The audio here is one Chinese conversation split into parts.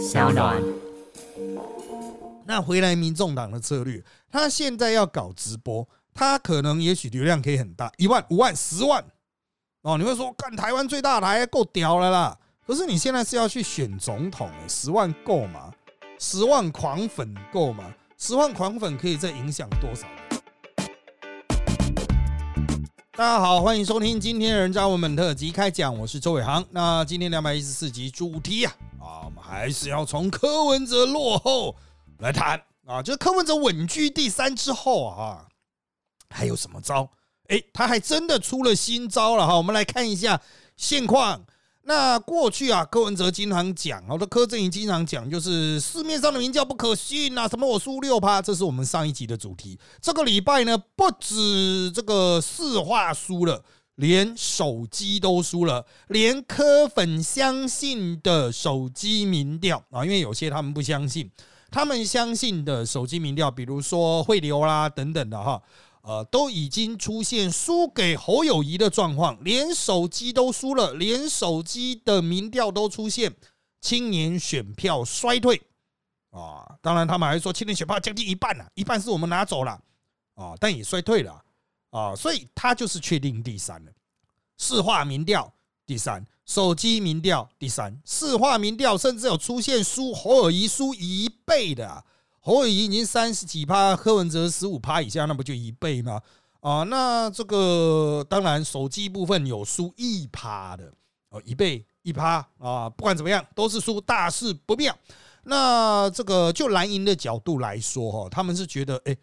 小暖。那回来，民众党的策略，他现在要搞直播，他可能也许流量可以很大，一万、五万、十万哦。你会说，干台湾最大台够屌了啦。可是你现在是要去选总统，十万够吗？十万狂粉够吗？十万狂粉可以再影响多少大家好，欢迎收听今天的人渣文本特辑开讲，我是周伟航。那今天两百一十四集主题啊，啊，我们还是要从柯文哲落后来谈啊，就是柯文哲稳居第三之后啊，还有什么招？哎，他还真的出了新招了哈，我们来看一下现况。那过去啊，柯文哲经常讲，好的柯震宇经常讲，就是市面上的民调不可信啊，什么我输六趴，这是我们上一集的主题。这个礼拜呢，不止这个市话输了，连手机都输了，连柯粉相信的手机民调啊，因为有些他们不相信，他们相信的手机民调，比如说汇流啦等等的哈。呃，都已经出现输给侯友谊的状况，连手机都输了，连手机的民调都出现青年选票衰退啊！当然，他们还说青年选票将近一半了，一半是我们拿走了啊，但也衰退了啊，所以他就是确定第三了。市话民调第三，手机民调第三，市话民调甚至有出现输侯友谊输一倍的。侯友谊已经三十几趴，柯文哲十五趴以下，那不就一倍吗？啊，那这个当然手机部分有输一趴的哦，一倍一趴啊，不管怎么样都是输，大事不妙。那这个就蓝营的角度来说哈，他们是觉得哎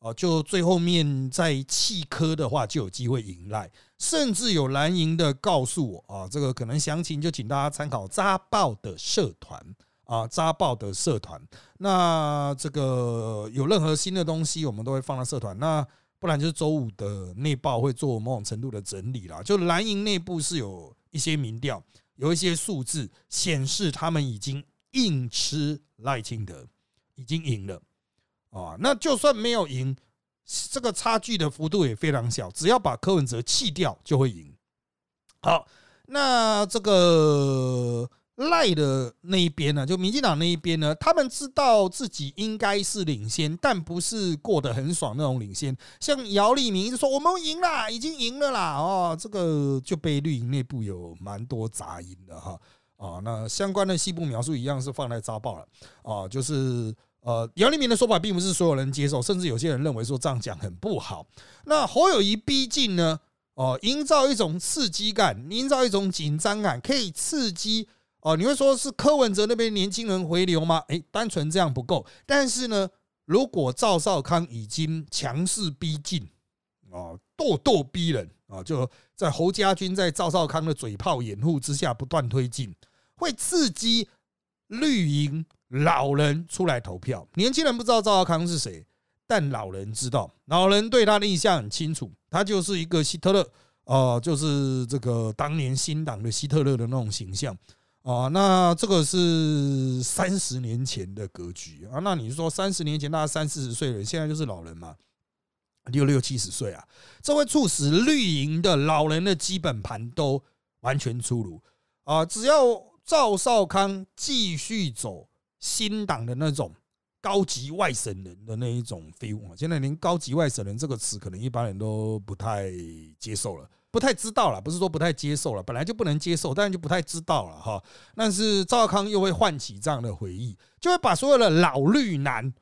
哦，就最后面在弃科的话就有机会迎来，甚至有蓝营的告诉我啊，这个可能详情就请大家参考扎报的社团。啊，扎报的社团，那这个有任何新的东西，我们都会放到社团。那不然就是周五的内报会做某种程度的整理啦。就蓝营内部是有一些民调，有一些数字显示他们已经硬吃赖清德，已经赢了啊。那就算没有赢，这个差距的幅度也非常小，只要把柯文哲弃掉就会赢。好，那这个。赖的那一边呢，就民进党那一边呢，他们知道自己应该是领先，但不是过得很爽那种领先。像姚立明就说我们赢了，已经赢了啦，哦，这个就被绿营内部有蛮多杂音的哈。啊，那相关的细部描述一样是放在招报了啊，就是呃，姚立明的说法并不是所有人接受，甚至有些人认为说这样讲很不好。那侯友谊逼近呢，哦，营造一种刺激感，营造一种紧张感，可以刺激。哦，你会说是柯文哲那边年轻人回流吗？诶，单纯这样不够。但是呢，如果赵少康已经强势逼近，啊，咄咄逼人啊，就在侯家军在赵少康的嘴炮掩护之下不断推进，会刺激绿营老人出来投票。年轻人不知道赵少康是谁，但老人知道，老人对他的印象很清楚，他就是一个希特勒，啊，就是这个当年新党的希特勒的那种形象。啊，那这个是三十年前的格局啊。那你说三十年前大概三四十岁人，现在就是老人嘛，六六七十岁啊，这会促使绿营的老人的基本盘都完全出炉啊。只要赵少康继续走新党的那种高级外省人的那一种 feel 啊，现在连高级外省人这个词，可能一般人都不太接受了。不太知道了，不是说不太接受了，本来就不能接受，但是就不太知道了哈。但是赵康又会唤起这样的回忆，就会把所有的老绿男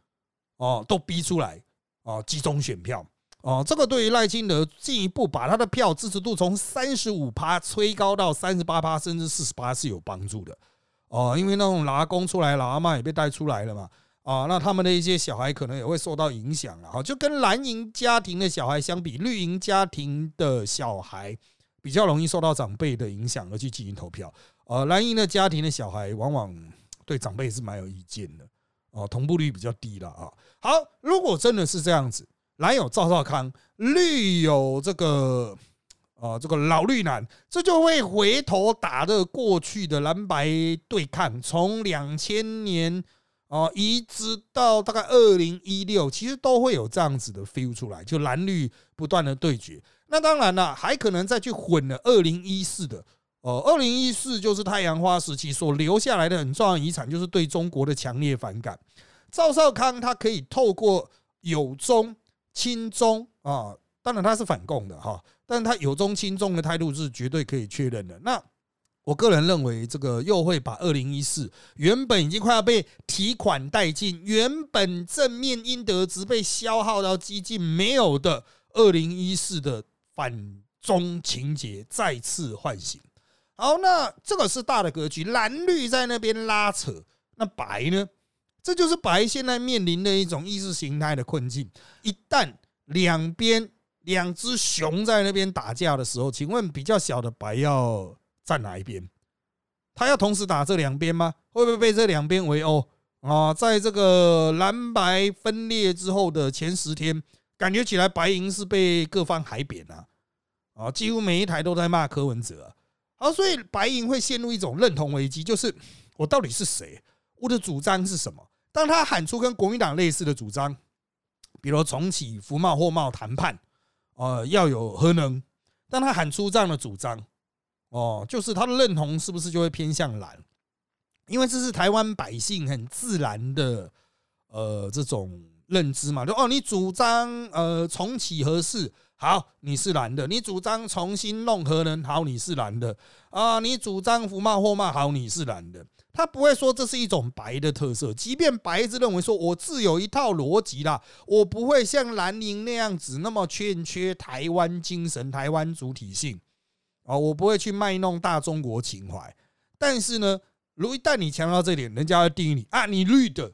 哦都逼出来哦，集中选票哦。这个对于赖清德进一步把他的票支持度从三十五趴吹高到三十八趴，甚至四十八是有帮助的哦。因为那种老阿公出来，老阿妈也被带出来了嘛。啊，那他们的一些小孩可能也会受到影响了哈，就跟蓝营家庭的小孩相比，绿营家庭的小孩比较容易受到长辈的影响而去进行投票。呃，蓝营的家庭的小孩往往对长辈是蛮有意见的，哦，同步率比较低了啊。好，如果真的是这样子，蓝有赵少康，绿有这个啊这个老绿男，这就会回头打的过去的蓝白对抗，从两千年。哦，一直到大概二零一六，其实都会有这样子的 feel 出来，就蓝绿不断的对决。那当然了，还可能再去混了二零一四的呃，二零一四就是太阳花时期所留下来的很重要遗产，就是对中国的强烈反感。赵少康他可以透过有中亲中啊，当然他是反共的哈，但是他有中亲中的态度是绝对可以确认的。那我个人认为，这个又会把二零一四原本已经快要被提款殆尽，原本正面应得值被消耗到几近没有的二零一四的反中情节再次唤醒。好，那这个是大的格局，蓝绿在那边拉扯，那白呢？这就是白现在面临的一种意识形态的困境。一旦两边两只熊在那边打架的时候，请问比较小的白要？站哪一边？他要同时打这两边吗？会不会被这两边围殴啊？在这个蓝白分裂之后的前十天，感觉起来白银是被各方海扁啊！啊，几乎每一台都在骂柯文哲。好，所以白银会陷入一种认同危机，就是我到底是谁？我的主张是什么？当他喊出跟国民党类似的主张，比如重启服贸货贸谈判，呃，要有核能，当他喊出这样的主张。哦，就是他的认同是不是就会偏向蓝？因为这是台湾百姓很自然的呃这种认知嘛，就哦，你主张呃重启合适，好，你是蓝的；你主张重新弄核能，好，你是蓝的啊；你主张福茂货贸，好，你是蓝的。他不会说这是一种白的特色，即便白子认为说我自有一套逻辑啦，我不会像蓝营那样子那么欠缺台湾精神、台湾主体性。啊，我不会去卖弄大中国情怀，但是呢，如一旦你强调这点，人家要定义你啊，你绿的。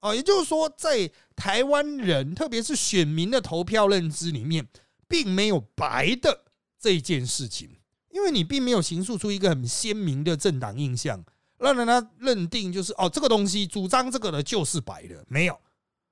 啊，也就是说，在台湾人，特别是选民的投票认知里面，并没有白的这件事情，因为你并没有形塑出一个很鲜明的政党印象，让人家认定就是哦，这个东西主张这个的就是白的，没有。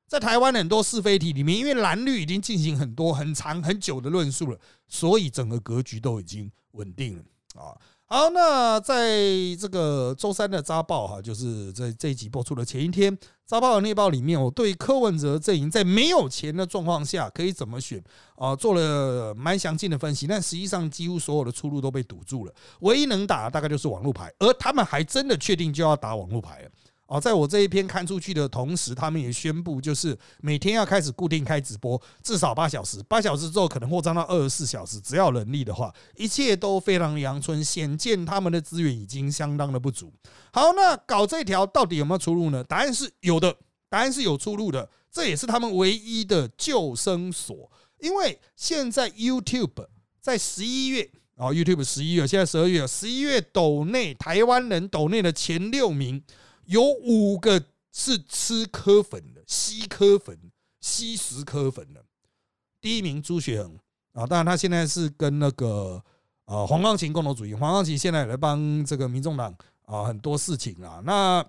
在台湾很多是非题里面，因为蓝绿已经进行很多很长很久的论述了，所以整个格局都已经稳定啊。好，那在这个周三的扎报哈，就是在这一集播出的前一天，扎报的内报里面，我对柯文哲阵营在没有钱的状况下可以怎么选啊，做了蛮详尽的分析。但实际上，几乎所有的出路都被堵住了，唯一能打的大概就是网络牌，而他们还真的确定就要打网络牌了。哦，在我这一篇看出去的同时，他们也宣布，就是每天要开始固定开直播，至少八小时。八小时之后可能扩张到二十四小时，只要能力的话，一切都非常阳春。显见他们的资源已经相当的不足。好，那搞这条到底有没有出路呢？答案是有的，答案是有出路的。这也是他们唯一的救生所。因为现在 YouTube 在十一月啊，YouTube 十一月，现在十二月，十一月斗内台湾人斗内的前六名。有五个是吃科粉的，吸科粉、吸食科粉的。第一名朱学恒啊，当然他现在是跟那个啊黄光琴共同主义，黄光琴现在也来帮这个民众党啊很多事情啊。那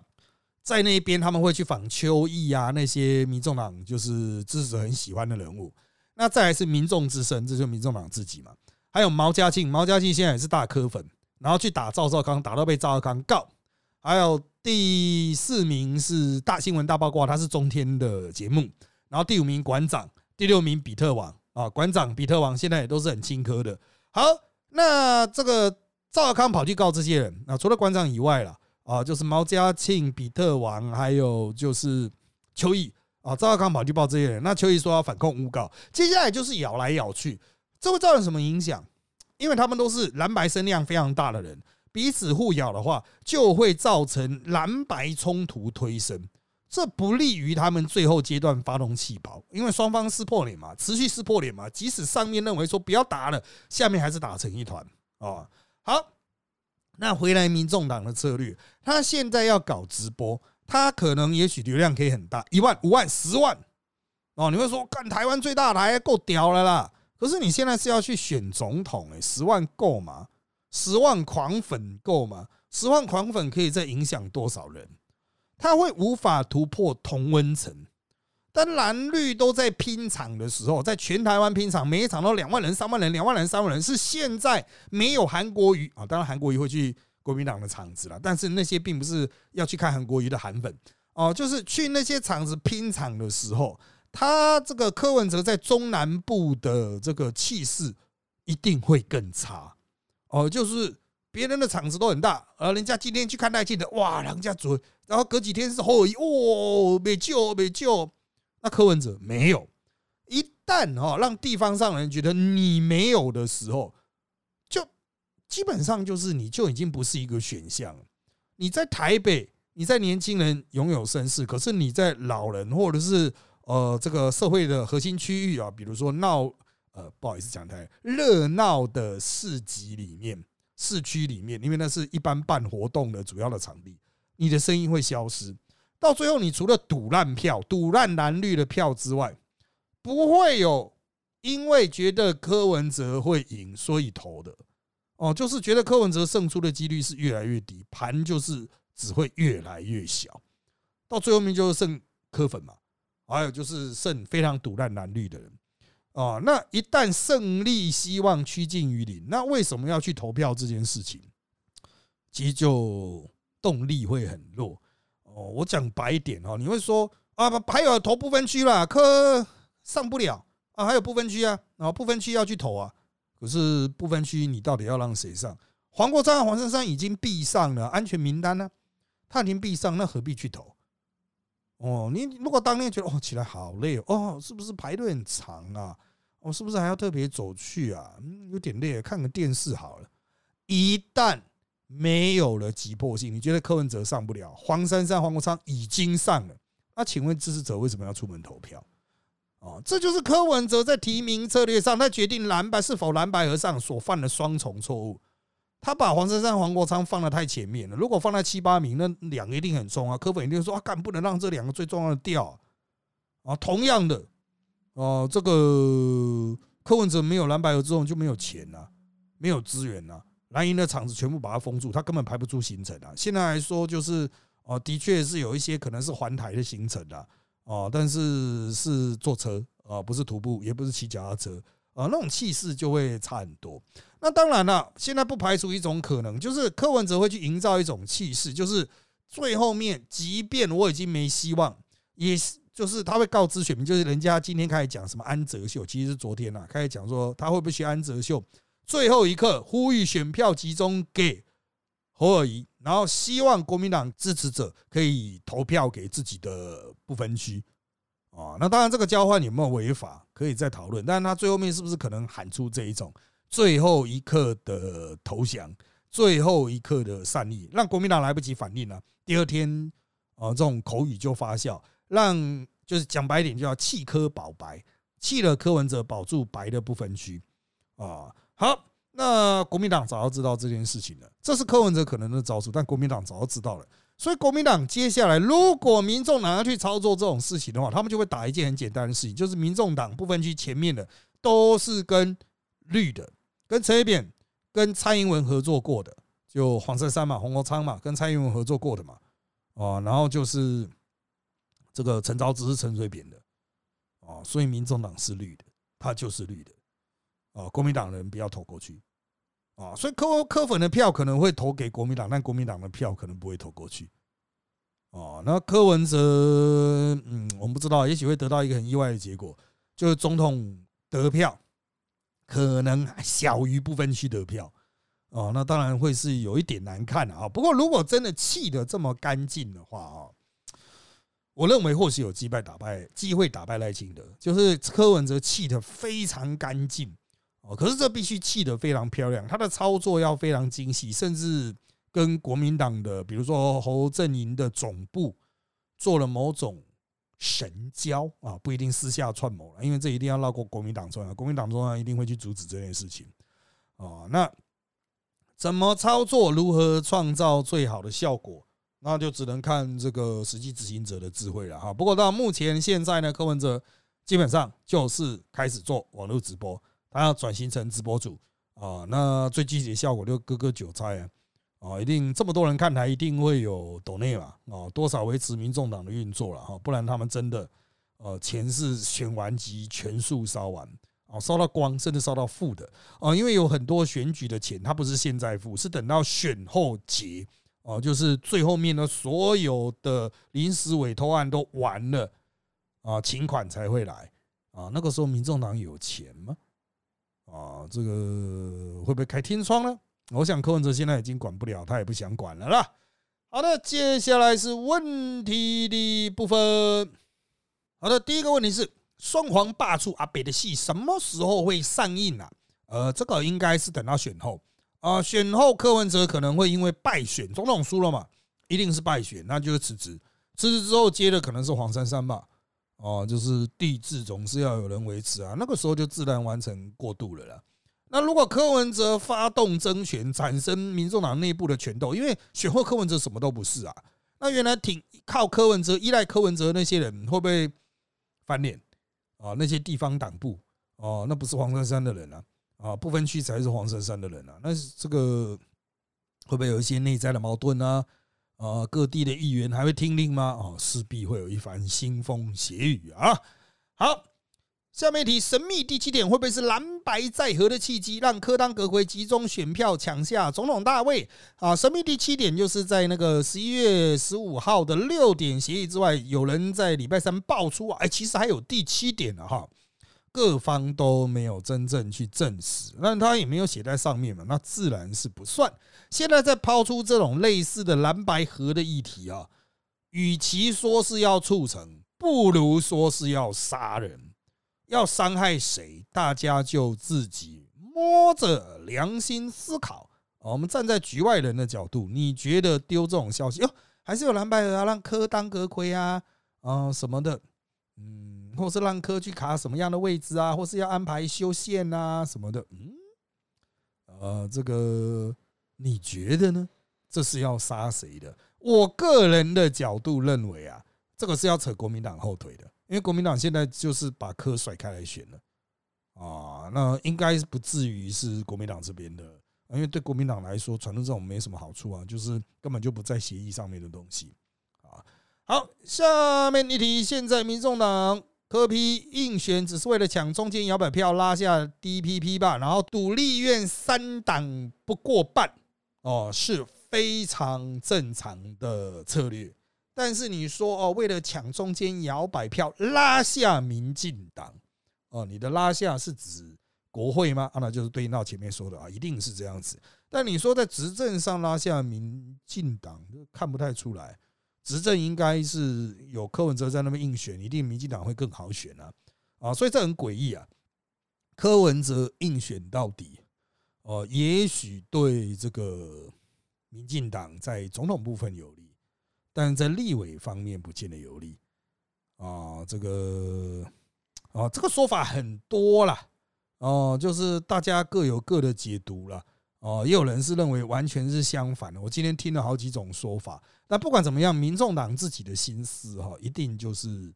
在那边他们会去访邱毅啊，那些民众党就是支持者很喜欢的人物。那再来是民众之声，这就是民众党自己嘛。还有毛家庆，毛家庆现在也是大科粉，然后去打赵少康，打到被赵少康告。还有第四名是大新闻大八卦，它是中天的节目。然后第五名馆长，第六名比特王啊，馆长比特王现在也都是很青科的。好，那这个赵康跑去告这些人啊，除了馆长以外了啊，就是毛家庆、比特王，还有就是邱毅啊，赵康跑去报这些人，那邱毅说要反控诬告，接下来就是咬来咬去，这会造成什么影响？因为他们都是蓝白声量非常大的人。彼此互咬的话，就会造成蓝白冲突推升，这不利于他们最后阶段发动气包，因为双方撕破脸嘛，持续撕破脸嘛。即使上面认为说不要打了，下面还是打成一团啊。好，那回来民众党的策略，他现在要搞直播，他可能也许流量可以很大，一万、五万、十万哦。你会说，干台湾最大台够屌了啦。可是你现在是要去选总统，哎，十万够吗？十万狂粉够吗？十万狂粉可以再影响多少人？他会无法突破同温层。当蓝绿都在拼场的时候，在全台湾拼场，每一场都两万人、三万人、两万人、三万人，是现在没有韩国瑜啊。当然，韩国瑜会去国民党的场子了，但是那些并不是要去看韩国瑜的韩粉哦，就是去那些场子拼场的时候，他这个柯文哲在中南部的这个气势一定会更差。哦，就是别人的场子都很大，而人家今天去看赖清德，哇，人家准，然后隔几天是后裔，哦，没救没救。那柯文哲没有，一旦哈让地方上人觉得你没有的时候，就基本上就是你就已经不是一个选项。你在台北，你在年轻人拥有声势，可是你在老人或者是呃这个社会的核心区域啊，比如说闹呃不好意思讲太热闹的市集里面、市区里面，因为那是一般办活动的主要的场地，你的声音会消失。到最后，你除了赌烂票、赌烂蓝绿的票之外，不会有因为觉得柯文哲会赢所以投的哦，就是觉得柯文哲胜出的几率是越来越低，盘就是只会越来越小，到最后面就是剩柯粉嘛，还有就是剩非常赌烂蓝绿的人啊。那一旦胜利希望趋近于零，那为什么要去投票这件事情，其实就动力会很弱。哦，我讲白一点哦，你会说啊，还有投不分区啦，科上不了啊，还有不分区啊，啊，不分区要去投啊，可是不分区你到底要让谁上？黄国昌、黄珊珊已经闭上了安全名单呢，他已经闭上，那何必去投？哦，你如果当天觉得哦起来好累哦，是不是排队很长啊？哦，是不是还要特别走去啊？嗯，有点累，看个电视好了。一旦没有了急迫性，你觉得柯文哲上不了？黄珊珊、黄国昌已经上了，那请问支持者为什么要出门投票？哦，这就是柯文哲在提名策略上，他决定蓝白是否蓝白合上所犯的双重错误。他把黄珊珊、黄国昌放的太前面了。如果放在七八名，那两个一定很重啊。柯粉一定说啊，干不能让这两个最重要的掉啊。同样的，哦，这个柯文哲没有蓝白合之后就没有钱了，没有资源了。蓝营的场子全部把它封住，他根本排不出行程啊！现在来说，就是哦，的确是有一些可能是环台的行程的哦，但是是坐车啊，不是徒步，也不是骑脚踏车啊，那种气势就会差很多。那当然了，现在不排除一种可能，就是柯文哲会去营造一种气势，就是最后面，即便我已经没希望，也是就是他会告知选民，就是人家今天开始讲什么安泽秀，其实是昨天呐开始讲说他会不会去安泽秀。最后一刻呼吁选票集中给侯尔谊，然后希望国民党支持者可以投票给自己的不分区啊。那当然，这个交换有没有违法，可以再讨论。但是他最后面是不是可能喊出这一种最后一刻的投降、最后一刻的善意，让国民党来不及反应呢？第二天啊，这种口语就发酵，让就是讲白一点，就叫弃科保白，弃了柯文哲，保住白的不分区啊。好，那国民党早就知道这件事情了，这是柯文哲可能的招数，但国民党早就知道了。所以国民党接下来，如果民众党要去操作这种事情的话，他们就会打一件很简单的事情，就是民众党部分区前面的都是跟绿的，跟陈水扁、跟蔡英文合作过的，就黄珊珊嘛、洪国昌嘛，跟蔡英文合作过的嘛，哦，然后就是这个陈昭之是陈水扁的，哦，所以民众党是绿的，他就是绿的。哦，国民党人不要投过去啊，所以柯柯粉的票可能会投给国民党，但国民党的票可能不会投过去。哦，那柯文哲，嗯，我们不知道，也许会得到一个很意外的结果，就是总统得票可能小于部分区得票。哦，那当然会是有一点难看啊。不过如果真的气得这么干净的话啊，我认为或许有击败打败机会打败赖清德，就是柯文哲气得非常干净。哦，可是这必须砌得非常漂亮，他的操作要非常精细，甚至跟国民党的，比如说侯阵营的总部做了某种神交啊，不一定私下串谋，因为这一定要绕过国民党中央，国民党中央一定会去阻止这件事情啊。那怎么操作，如何创造最好的效果，那就只能看这个实际执行者的智慧了哈。不过到目前现在呢，柯文哲基本上就是开始做网络直播。他要转型成直播主。啊，那最具体的效果就割割韭菜啊，啊，一定这么多人看台，一定会有抖内嘛，啊，多少维持民众党的运作了哈，不然他们真的呃钱是选完即全数烧完。啊，烧到光，甚至烧到负的。啊，因为有很多选举的钱，它不是现在付，是等到选后结。哦，就是最后面的所有的临时委托案都完了啊，请款才会来。啊，那个时候民众党有钱吗？啊，这个会不会开天窗呢？我想柯文哲现在已经管不了，他也不想管了啦。好的，接下来是问题的部分。好的，第一个问题是双黄霸出阿北的戏什么时候会上映啊？呃，这个应该是等到选后啊，选后柯文哲可能会因为败选，总统输了嘛，一定是败选，那就是辞职。辞职之后接的可能是黄珊珊吧。哦，就是地质总是要有人维持啊，那个时候就自然完成过渡了啦。那如果柯文哲发动争权，产生民众党内部的权斗，因为选后柯文哲什么都不是啊，那原来挺靠柯文哲、依赖柯文哲那些人会不会翻脸啊？那些地方党部哦，那不是黄珊珊的人啊，啊，不分区才是黄珊珊的人啊，那这个会不会有一些内在的矛盾呢？啊，各地的议员还会听令吗？哦，势必会有一番腥风血雨啊！好，下面一题，神秘第七点会不会是蓝白再合的契机，让柯当格奎集中选票抢下总统大位？啊，神秘第七点就是在那个十一月十五号的六点协议之外，有人在礼拜三爆出，哎，其实还有第七点了哈。各方都没有真正去证实，那他也没有写在上面嘛，那自然是不算。现在在抛出这种类似的蓝白合的议题啊，与其说是要促成，不如说是要杀人，要伤害谁，大家就自己摸着良心思考。我们站在局外人的角度，你觉得丢这种消息哟，还是有蓝白合啊，让科当阁魁啊，啊什么的，嗯。或是让科去卡什么样的位置啊，或是要安排修线啊什么的，嗯，呃，这个你觉得呢？这是要杀谁的？我个人的角度认为啊，这个是要扯国民党后腿的，因为国民党现在就是把科甩开来选了啊，那应该不至于是国民党这边的，因为对国民党来说，传出这种没什么好处啊，就是根本就不在协议上面的东西啊。好，下面一题，现在民众党。柯批应选只是为了抢中间摇摆票拉下 DPP 吧，然后独立院三党不过半哦，是非常正常的策略。但是你说哦，为了抢中间摇摆票拉下民进党哦，你的拉下是指国会吗？啊，那就是对应到前面说的啊，一定是这样子。但你说在执政上拉下民进党，看不太出来。执政应该是有柯文哲在那边应选，一定民进党会更好选啊！啊，所以这很诡异啊。柯文哲应选到底，哦，也许对这个民进党在总统部分有利，但在立委方面不见得有利啊。这个啊，这个说法很多了哦，就是大家各有各的解读了。哦，也有人是认为完全是相反的。我今天听了好几种说法，但不管怎么样，民众党自己的心思哈，一定就是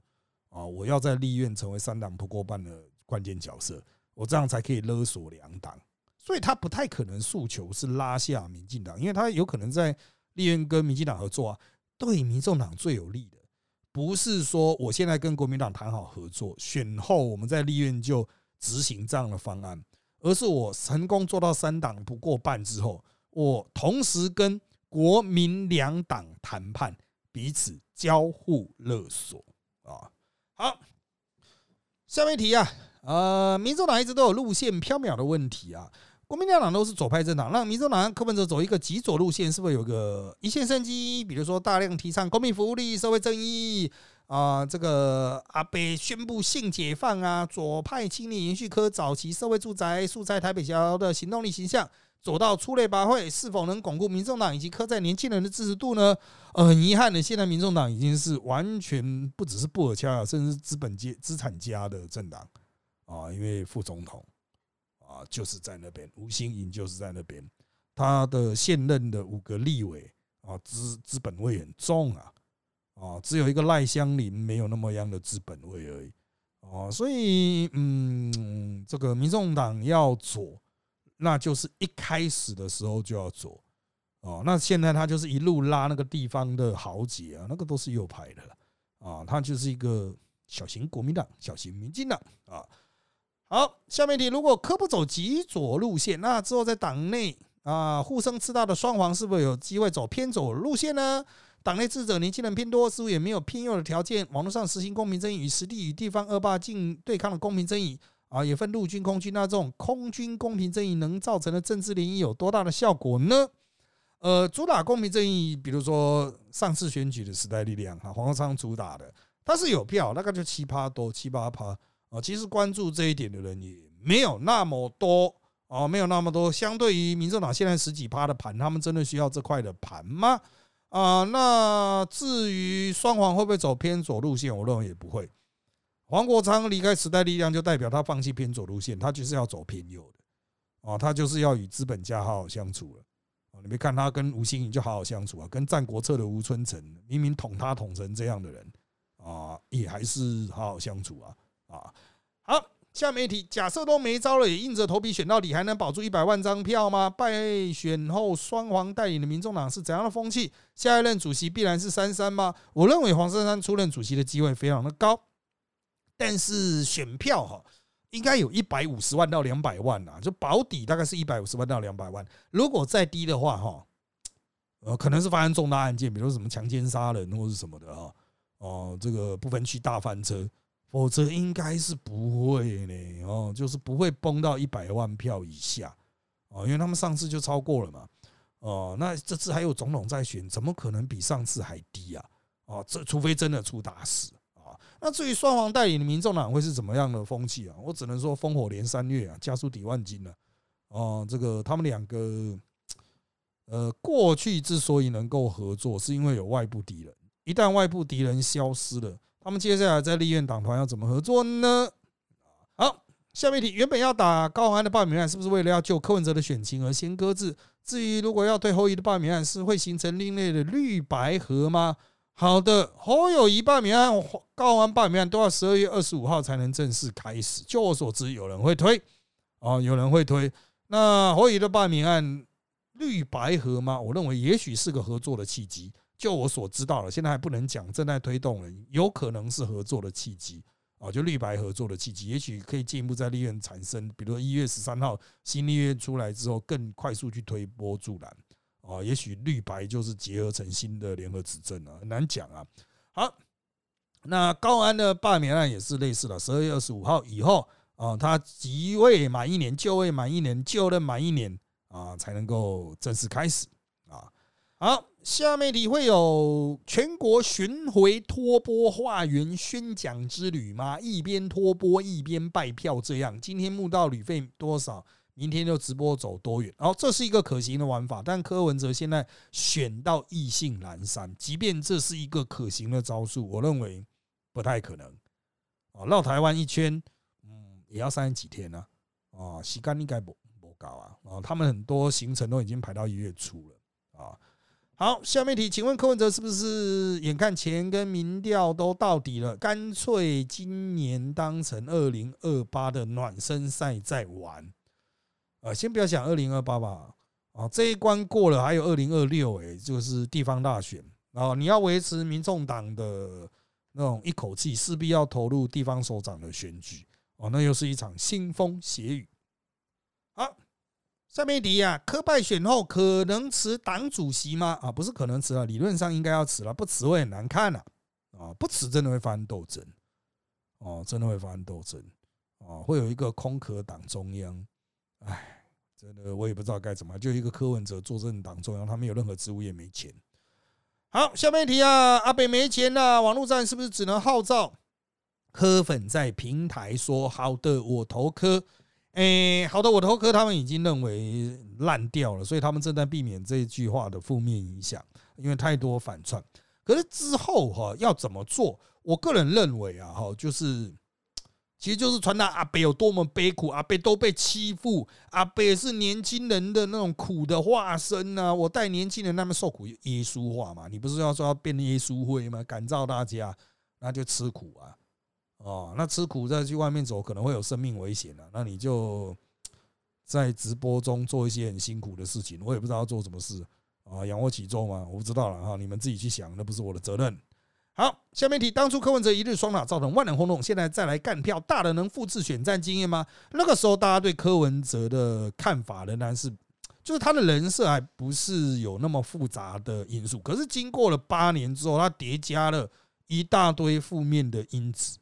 啊，我要在立院成为三党不过半的关键角色，我这样才可以勒索两党。所以他不太可能诉求是拉下民进党，因为他有可能在立院跟民进党合作啊，对民众党最有利的，不是说我现在跟国民党谈好合作，选后我们在立院就执行这样的方案。而是我成功做到三党不过半之后，我同时跟国民两党谈判，彼此交互勒索啊。好，下面一题啊，呃，民众党一直都有路线飘渺的问题啊。国民党都是左派政党，让民众党柯文哲走一个极左路线，是不是有个一线生机？比如说大量提倡公民福利、社会正义。啊，这个阿北宣布性解放啊，左派青年延续科早期社会住宅、素材台北桥的行动力形象，走到出类拔萃，是否能巩固民众党以及科在年轻人的支持度呢？呃，很遗憾的，现在民众党已经是完全不只是布尔恰甚至资本界资产家的政党啊，因为副总统啊就是在那边，吴欣颖就是在那边，他的现任的五个立委啊资资本位很重啊。啊，只有一个赖香林没有那么样的资本位而已，哦，所以嗯，这个民众党要左，那就是一开始的时候就要左，哦，那现在他就是一路拉那个地方的豪杰啊，那个都是右派的了，啊，他就是一个小型国民党、小型民进党啊。好，下面题，如果科不走极左路线，那之后在党内啊互生吃大的双黄，是不是有机会走偏左路线呢？党内智者年轻人偏多，似乎也没有偏右的条件。网络上实行公平正义与实地与地方恶霸竞对抗的公平正义啊，也分陆军、空军。那这种空军公平正义能造成的政治联谊有多大的效果呢？呃，主打公平正义，比如说上次选举的时代力量哈，黄国昌主打的，他是有票，大概就七八多、七八趴啊。其实关注这一点的人也没有那么多啊，没有那么多。相对于民众党现在十几趴的盘，他们真的需要这块的盘吗？啊，那至于双黄会不会走偏左路线，我认为也不会。黄国昌离开时代力量，就代表他放弃偏左路线，他就是要走偏右的啊，他就是要与资本家好好相处了啊。你没看他跟吴兴颖就好好相处啊，跟《战国策》的吴春成明明捅他捅成这样的人啊，也还是好好相处啊啊。好，下面一题，假设都没招了，也硬着头皮选到底，还能保住一百万张票吗？败选后双黄带领的民众党是怎样的风气？下一任主席必然是珊珊吗？我认为黄珊珊出任主席的机会非常的高。但是选票哈，应该有一百五十万到两百万呐，就保底大概是一百五十万到两百万。如果再低的话哈，呃，可能是发生重大案件，比如什么强奸杀人或是什么的哈，哦，这个不分区大翻车，否则应该是不会呢哦，就是不会崩到一百万票以下哦，因为他们上次就超过了嘛，哦，那这次还有总统在选，怎么可能比上次还低啊？哦，这除非真的出大事啊。那至于双黄带领的民众党会是怎么样的风气啊？我只能说烽火连三月啊，家书抵万金了。哦，这个他们两个，呃，过去之所以能够合作，是因为有外部敌人。一旦外部敌人消失了，他们接下来在立院党团要怎么合作呢？好，下面一题，原本要打高虹安的罢免案，是不是为了要救柯文哲的选情而先搁置？至于如果要对侯乙的罢免案，是会形成另类的绿白合吗？好的，侯友谊罢免案、高安罢免案都要十二月二十五号才能正式开始。就我所知，有人会推，啊，有人会推。那侯友的罢免案绿白合吗？我认为也许是个合作的契机。就我所知道了，现在还不能讲，正在推动了，有可能是合作的契机啊，就绿白合作的契机，也许可以进一步在立院产生，比如说一月十三号新立院出来之后，更快速去推波助澜。啊，也许绿白就是结合成新的联合执政了，很难讲啊。好，那高安的罢免案也是类似的，十二月二十五号以后啊，他即位满一年，就位满一年，就任满一年啊，才能够正式开始啊。好，下面你会有全国巡回托钵化缘宣讲之旅吗？一边托钵一边拜票，这样今天募到旅费多少？明天就直播走多远？然后这是一个可行的玩法，但柯文哲现在选到意兴阑珊，即便这是一个可行的招数，我认为不太可能。啊，绕台湾一圈，嗯，也要三十几天呢。啊，时间应该不不高啊。啊，他们很多行程都已经排到一月初了。啊，好，下面一题，请问柯文哲是不是眼看钱跟民调都到底了，干脆今年当成二零二八的暖身赛在玩？呃，先不要想二零二八吧，啊，这一关过了，还有二零二六，哎，就是地方大选，啊，你要维持民众党的那种一口气，势必要投入地方首长的选举，哦，那又是一场腥风血雨。下面一题啊，科拜选后可能辞党主席吗？啊，不是可能辞了，理论上应该要辞了，不辞会很难看呐，啊，不辞真的会发生斗争，哦，真的会发生斗争，哦，会有一个空壳党中央，哎。真的，我也不知道该怎么，就一个柯文哲坐镇党中央，他没有任何职务，也没钱。好，下面一题啊，阿北没钱了，网络战是不是只能号召柯粉在平台说好的，我投柯？哎，好的，我投柯，他们已经认为烂掉了，所以他们正在避免这一句话的负面影响，因为太多反串。可是之后哈要怎么做？我个人认为啊，哈，就是。其实就是传达阿北有多么悲苦，阿北都被欺负，阿北是年轻人的那种苦的化身呐。我带年轻人那么受苦，耶稣化嘛，你不是要说要变耶稣会吗？感召大家，那就吃苦啊，哦，那吃苦再去外面走，可能会有生命危险啊。那你就在直播中做一些很辛苦的事情，我也不知道要做什么事啊，仰卧起坐吗？我不知道了哈，你们自己去想，那不是我的责任。好，下面题，当初柯文哲一日双打造成万人轰动，现在再来干票，大的能复制选战经验吗？那个时候大家对柯文哲的看法仍然是，就是他的人设还不是有那么复杂的因素。可是经过了八年之后，他叠加了一大堆负面的因子，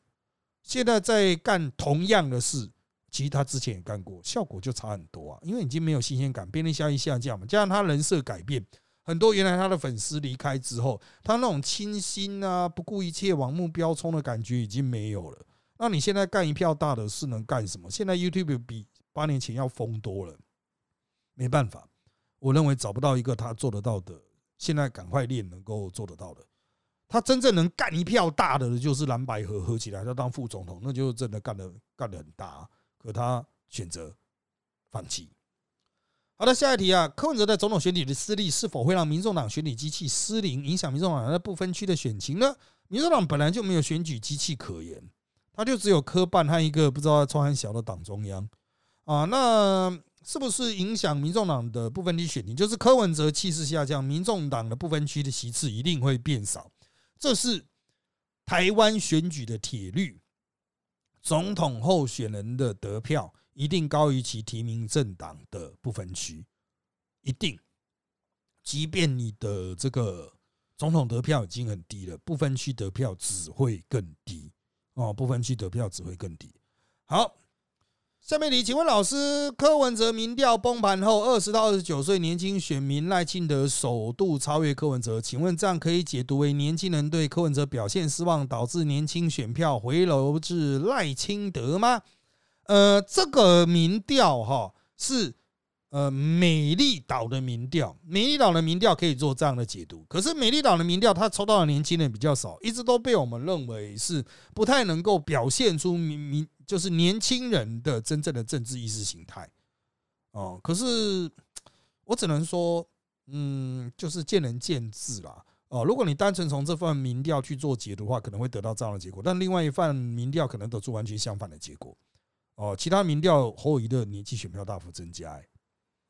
现在在干同样的事，其实他之前也干过，效果就差很多啊，因为已经没有新鲜感，便利效益下降嘛，加上他人设改变，很多原来他的粉丝离开之后，他那种清新啊、不顾一切往目标冲的感觉已经没有了。那你现在干一票大的事能干什么？现在 YouTube 比八年前要疯多了，没办法，我认为找不到一个他做得到的，现在赶快练能够做得到的。他真正能干一票大的，就是蓝白合合起来，他当副总统，那就真的干的干的很大。可他选择放弃。好的，下一题啊，柯文哲在总统选举的失利，是否会让民众党选举机器失灵，影响民众党在不分区的选情呢？民众党本来就没有选举机器可言，他就只有科办和一个不知道超很小的党中央啊。那是不是影响民众党的部分区选情？就是柯文哲气势下降，民众党的部分区的席次一定会变少。这是台湾选举的铁律，总统候选人的得票一定高于其提名政党的不分区，一定。即便你的这个总统得票已经很低了，不分区得票只会更低哦，不分区得票只会更低。好。下面题，请问老师，柯文哲民调崩盘后，二十到二十九岁年轻选民赖清德首度超越柯文哲，请问这样可以解读为年轻人对柯文哲表现失望，导致年轻选票回流至赖清德吗？呃，这个民调哈是。呃，美丽岛的民调，美丽岛的民调可以做这样的解读。可是美丽岛的民调，它抽到的年轻人比较少，一直都被我们认为是不太能够表现出民民就是年轻人的真正的政治意识形态。哦，可是我只能说，嗯，就是见仁见智啦。哦，如果你单纯从这份民调去做解读的话，可能会得到这样的结果。但另外一份民调可能得出完全相反的结果。哦，其他民调侯友的年纪选票大幅增加。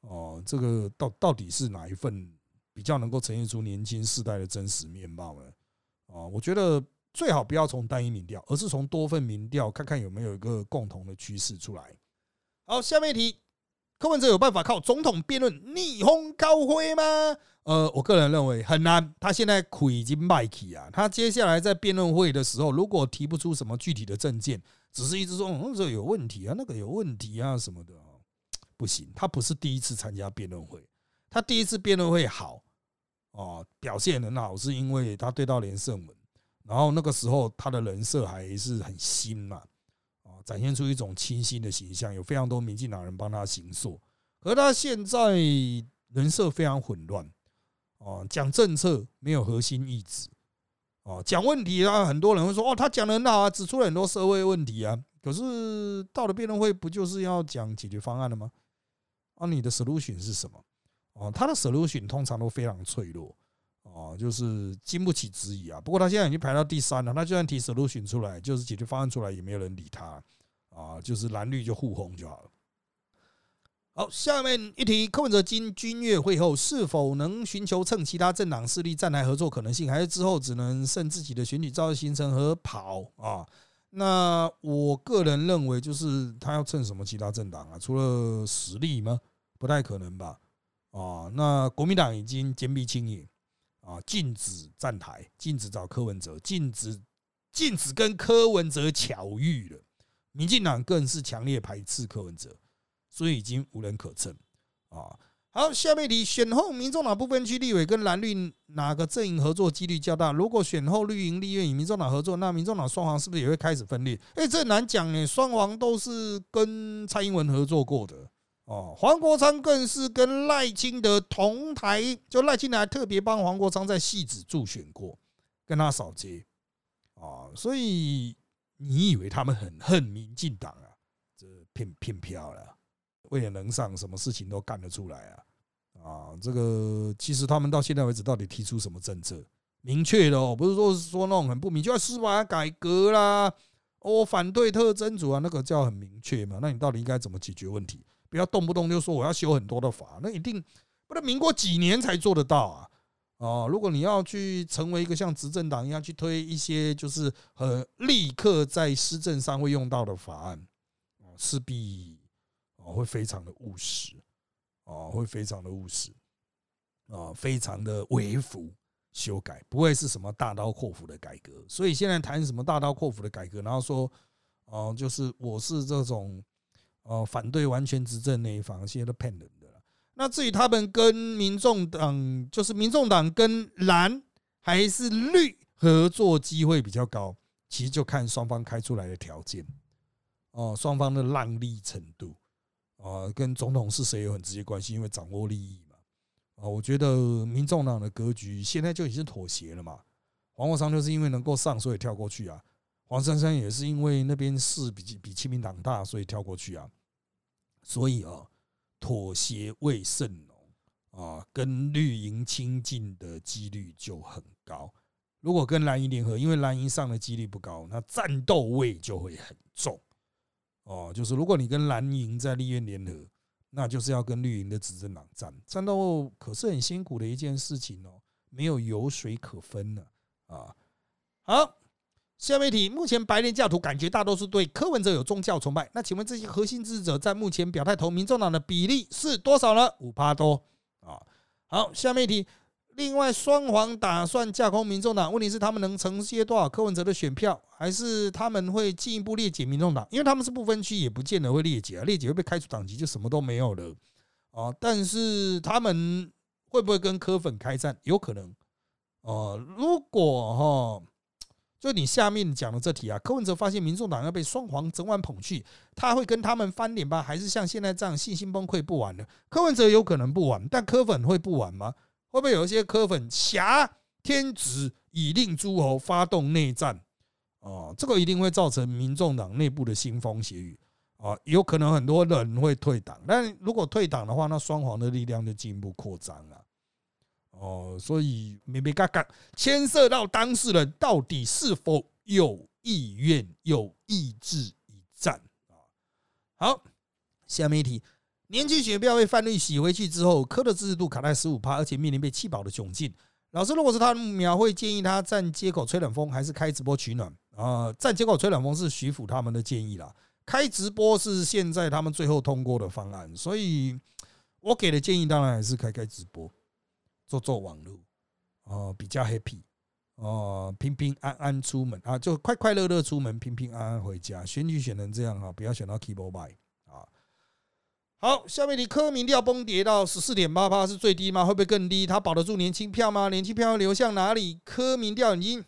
哦，这个到到底是哪一份比较能够呈现出年轻世代的真实面貌呢？啊，我觉得最好不要从单一民调，而是从多份民调看看有没有一个共同的趋势出来。好，下面一题，柯文哲有办法靠总统辩论逆风高飞吗？呃，我个人认为很难。他现在苦已经卖起啊，他接下来在辩论会的时候，如果提不出什么具体的证件，只是一直说嗯这有问题啊，那个有问题啊什么的。不行，他不是第一次参加辩论会，他第一次辩论会好哦，表现很好，是因为他对到连胜文，然后那个时候他的人设还是很新嘛，啊，展现出一种清新的形象，有非常多民进党人帮他行塑，而他现在人设非常混乱，啊，讲政策没有核心意志，啊，讲问题啊，很多人会说哦，他讲的很好啊，指出了很多社会问题啊，可是到了辩论会不就是要讲解决方案了吗？啊，你的 solution 是什么？哦，他的 solution 通常都非常脆弱，哦，就是经不起质疑啊。不过他现在已经排到第三了，他就算提 solution 出来，就是解决方案出来，也没有人理他啊。就是蓝绿就互轰就好了。好，下面一题：柯文哲经军乐会后，是否能寻求趁其他政党势力站台合作可能性，还是之后只能剩自己的选举造势行程和跑啊？那我个人认为，就是他要趁什么其他政党啊？除了实力吗？不太可能吧？啊，那国民党已经坚壁清野啊，禁止站台，禁止找柯文哲，禁止禁止跟柯文哲巧遇了。民进党更是强烈排斥柯文哲，所以已经无人可蹭啊。好，下面题：选后民众党不分区立委跟蓝绿哪个阵营合作几率较大？如果选后绿营立院与民众党合作，那民众党双黄是不是也会开始分裂？哎，这难讲哎，双黄都是跟蔡英文合作过的哦，黄国昌更是跟赖清德同台，就赖清德还特别帮黄国昌在戏子助选过，跟他扫街啊，所以你以为他们很恨民进党啊？这骗骗票了。为了能上，什么事情都干得出来啊！啊，这个其实他们到现在为止，到底提出什么政策明确的哦？不是说说那种很不明确，司法改革啦，我反对特征组啊，那个叫很明确嘛？那你到底应该怎么解决问题？不要动不动就说我要修很多的法，那一定不能民国几年才做得到啊！啊，如果你要去成为一个像执政党一样去推一些就是很立刻在施政上会用到的法案，势必。哦，会非常的务实，哦，会非常的务实，啊，非常的微服修改，不会是什么大刀阔斧的改革。所以现在谈什么大刀阔斧的改革，然后说，哦，就是我是这种哦，反对完全执政那一方，现在都骗人的了。那至于他们跟民众党，就是民众党跟蓝还是绿合作机会比较高，其实就看双方开出来的条件，哦，双方的让利程度，啊，跟总统是谁有很直接关系，因为掌握利益嘛。啊，我觉得民众党的格局现在就已经妥协了嘛。黄国昌就是因为能够上，所以跳过去啊。黄珊珊也是因为那边势比比亲民党大，所以跳过去啊。所以啊，妥协未甚浓啊，跟绿营亲近的几率就很高。如果跟蓝营联合，因为蓝营上的几率不高，那战斗味就会很重。哦，就是如果你跟蓝营在立院联合，那就是要跟绿营的执政党战，战斗可是很辛苦的一件事情哦，没有油水可分呢。啊，好，下面一题。目前白莲教徒感觉大多数对柯文哲有宗教崇拜，那请问这些核心支持者在目前表态投民众党的比例是多少呢？五趴多啊。好，下面一题。另外，双黄打算架空民众党，问题是他们能承接多少柯文哲的选票，还是他们会进一步裂解民众党？因为他们是不分区，也不见得会裂解啊，裂解会被开除党籍，就什么都没有了啊。但是他们会不会跟柯粉开战？有可能。哦，如果哈，就你下面讲的这题啊，柯文哲发现民众党要被双黄整晚捧去，他会跟他们翻脸吧？还是像现在这样信心崩溃不玩了？柯文哲有可能不玩，但柯粉会不玩吗？会不会有一些柯粉挟天子以令诸侯发动内战？哦，这个一定会造成民众党内部的腥风血雨啊，有可能很多人会退党。但如果退党的话，那双黄的力量就进一步扩张了。哦，所以没没嘎嘎牵涉到当事人到底是否有意愿、有意志一战啊？好，下面一题：年轻学票被范律洗回去之后，科的支持度卡在十五趴，而且面临被气饱的窘境。老师如果是他的描会建议他站街口吹冷风，还是开直播取暖啊？站街口吹冷风是徐府他们的建议啦，开直播是现在他们最后通过的方案，所以我给的建议当然还是开开直播。做做网络哦，比较 happy 哦，平平安安出门啊，就快快乐乐出门，平平安安回家。选举选成这样哈，不要选到 keyboard by 啊。好，下面你科民调崩跌到十四点八八是最低吗？会不会更低？他保得住年轻票吗？年轻票流向哪里？科民调已经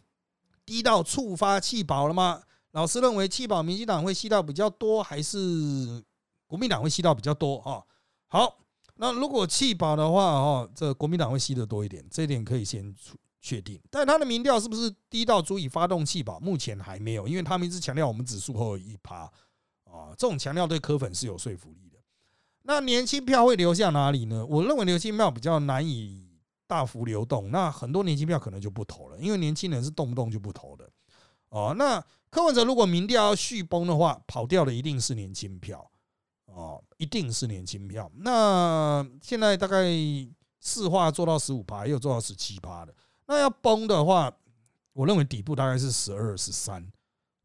低到触发弃保了吗？老师认为弃保，民进党会吸到比较多，还是国民党会吸到比较多啊？好。那如果弃保的话，哦，这国民党会吸得多一点，这一点可以先确定。但他的民调是不是低到足以发动弃保？目前还没有，因为他们一直强调我们指数后一趴啊，这种强调对科粉是有说服力的。那年轻票会流向哪里呢？我认为年轻票比较难以大幅流动，那很多年轻票可能就不投了，因为年轻人是动不动就不投的。哦，那柯文哲如果民调要续崩的话，跑掉的一定是年轻票。哦，一定是年轻票。那现在大概市化做到十五趴，也有做到十七趴的。那要崩的话，我认为底部大概是十二、十三。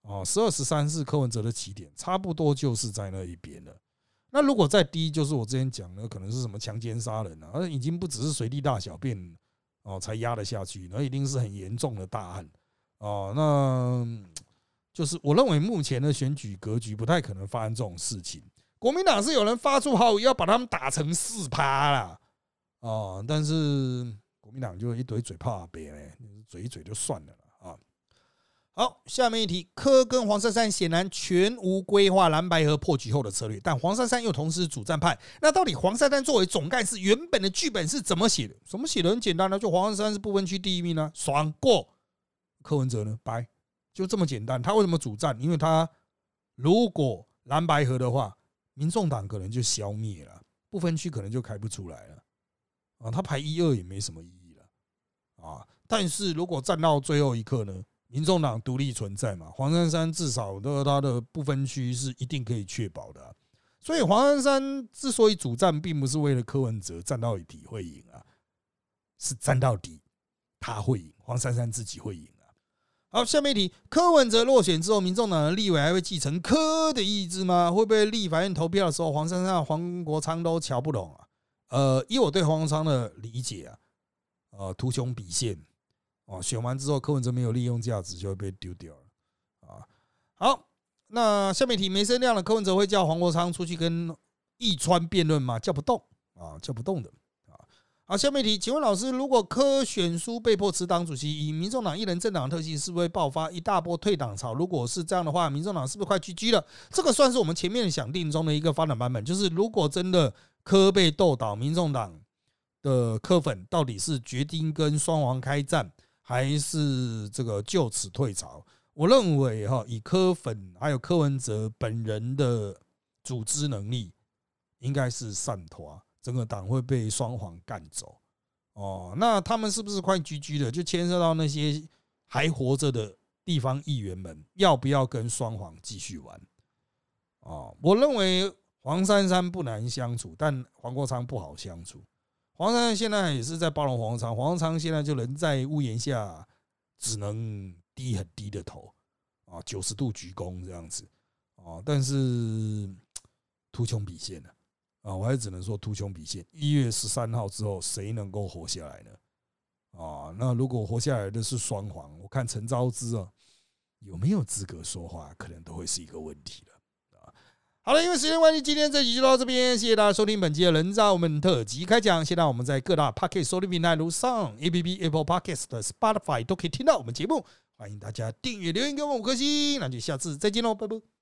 哦，十二、十三是柯文哲的起点，差不多就是在那一边了。那如果再低，就是我之前讲的，可能是什么强奸杀人啊，而已经不只是随地大小便哦才压得下去，那一定是很严重的大案。哦，那就是我认为目前的选举格局不太可能发生这种事情。国民党是有人发出号要把他们打成四趴啦，哦，但是国民党就一堆嘴炮啊别嘞，嘴一嘴就算了啊。好，下面一题，柯跟黄珊珊显然全无规划蓝白河破局后的策略，但黄珊珊又同时主战派，那到底黄珊珊作为总干事原本的剧本是怎么写的？怎么写的很简单呢？就黄珊珊是不分区第一名呢，爽过。柯文哲呢，白，就这么简单。他为什么主战？因为他如果蓝白河的话。民众党可能就消灭了，不分区可能就开不出来了，啊，他排一二也没什么意义了，啊，但是如果站到最后一刻呢，民众党独立存在嘛，黄珊珊至少的他的不分区是一定可以确保的，所以黄珊珊之所以主战，并不是为了柯文哲站到底会赢啊，是站到底他会赢，黄珊珊自己会赢。好，下面一题：柯文哲落选之后，民众党的立委还会继承柯的意志吗？会不会立法院投票的时候，黄珊珊、黄国昌都瞧不懂啊？呃，以我对黄国昌的理解啊，呃，图穷匕见哦，选完之后，柯文哲没有利用价值，就会被丢掉了啊。好，那下面一题没声量了柯文哲会叫黄国昌出去跟易川辩论吗？叫不动啊，叫不动的。好，下面一题，请问老师，如果柯选书被迫辞党主席，以民众党一人政党的特性，是不是会爆发一大波退党潮？如果是这样的话，民众党是不是快居居了？这个算是我们前面想定中的一个发展版本，就是如果真的柯被斗倒，民众党的柯粉到底是决定跟双王开战，还是这个就此退潮？我认为哈，以柯粉还有柯文哲本人的组织能力，应该是散脱，整个党会被双黄干走。哦，那他们是不是快居居的？就牵涉到那些还活着的地方议员们，要不要跟双黄继续玩？哦，我认为黄珊珊不难相处，但黄国昌不好相处。黄珊珊现在也是在包容黄国昌，黄国昌现在就人在屋檐下，只能。低很低的头啊，九十度鞠躬这样子啊，但是 图穷匕见了啊，我还只能说图穷匕见。一月十三号之后，谁能够活下来呢？啊，那如果活下来的是双黄，我看陈昭之啊有没有资格说话，可能都会是一个问题了啊。好了，因为时间关系，今天这集就到这边。谢谢大家收听本期的人渣我们特辑开讲。现在我们在各大 Pocket 收听平台，如上 A P P、Apple Podcast、Spotify 都可以听到我们节目。欢迎大家订阅、留言给我们五颗星。那就下次再见喽，拜拜。